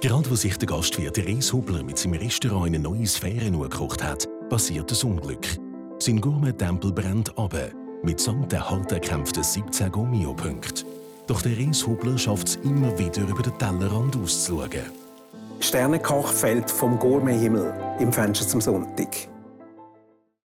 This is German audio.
Gerade wo sich der Gastwirt Reis Hubler mit seinem Restaurant in eine neue Sphäre gekocht hat, passiert das Unglück. Sein Gourmet-Tempel brennt ab, mitsamt der hart erkämpften 17 Gummio-Punkte. Doch der Reis Hubler schafft es immer wieder über den Tellerrand auszuschauen. Sternekoch fällt vom Gourmet-Himmel im Fenster zum Sonntag.